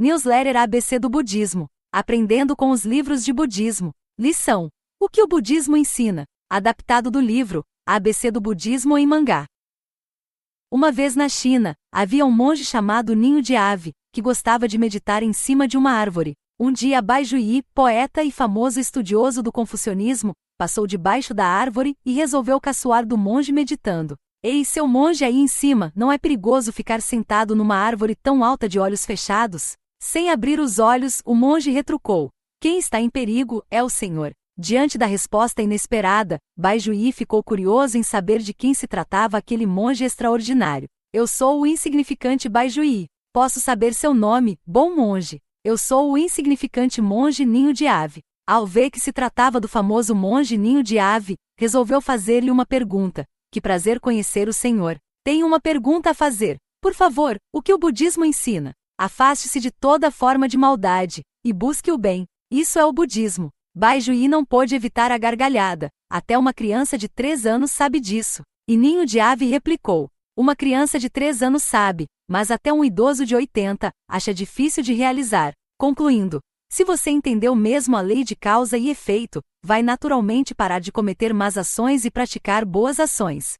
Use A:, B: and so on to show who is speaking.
A: Newsletter ABC do Budismo. Aprendendo com os livros de budismo. Lição: O que o budismo ensina? Adaptado do livro ABC do Budismo em mangá. Uma vez na China, havia um monge chamado Ninho de Ave, que gostava de meditar em cima de uma árvore. Um dia Bai Juyi, poeta e famoso estudioso do confucionismo, passou debaixo da árvore e resolveu caçoar do monge meditando. Ei, seu monge aí em cima, não é perigoso ficar sentado numa árvore tão alta de olhos fechados? Sem abrir os olhos, o monge retrucou: Quem está em perigo é o Senhor. Diante da resposta inesperada, Bai Juyi ficou curioso em saber de quem se tratava aquele monge extraordinário. Eu sou o insignificante Bai Juyi. Posso saber seu nome, bom monge. Eu sou o insignificante monge Ninho de Ave. Ao ver que se tratava do famoso monge Ninho de Ave, resolveu fazer-lhe uma pergunta. Que prazer conhecer o Senhor. Tenho uma pergunta a fazer. Por favor, o que o budismo ensina? Afaste-se de toda forma de maldade e busque o bem. Isso é o budismo. Bai Juí não pôde evitar a gargalhada. Até uma criança de três anos sabe disso. E Ninho de Ave replicou. Uma criança de três anos sabe, mas até um idoso de 80 acha difícil de realizar. Concluindo, se você entendeu mesmo a lei de causa e efeito, vai naturalmente parar de cometer más ações e praticar boas ações.